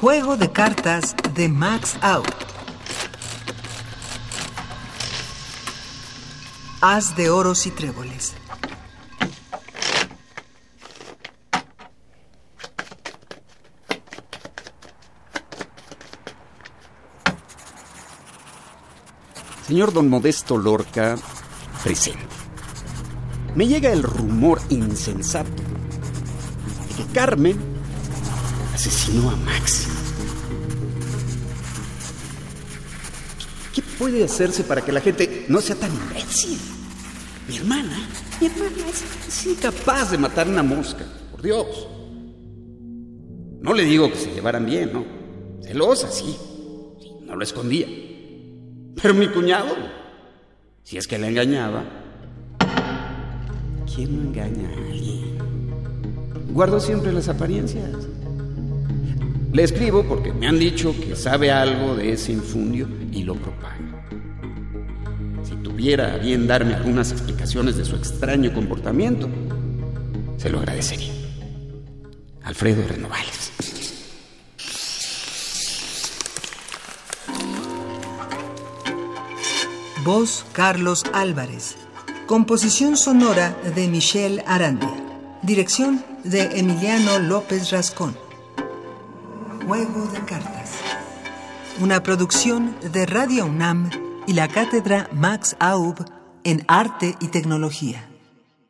Juego de cartas de Max Out. Haz de oros y tréboles. Señor don Modesto Lorca, presente. Me llega el rumor insensato de que Carmen asesinó a Max. ¿Qué puede hacerse para que la gente no sea tan imbécil? Mi hermana, mi hermana es, es incapaz de matar una mosca, por Dios. No le digo que se llevaran bien, ¿no? Celosa, sí. sí no lo escondía. Pero mi cuñado, si es que la engañaba, ¿quién no engaña a alguien? Guardo siempre las apariencias. Le escribo porque me han dicho que sabe algo de ese infundio y lo propaga. Si tuviera a bien darme algunas explicaciones de su extraño comportamiento, se lo agradecería. Alfredo Renovales. Voz Carlos Álvarez. Composición sonora de Michelle Arandia. Dirección de Emiliano López Rascón. Juego de cartas. Una producción de Radio UNAM y la cátedra Max Aub en Arte y Tecnología.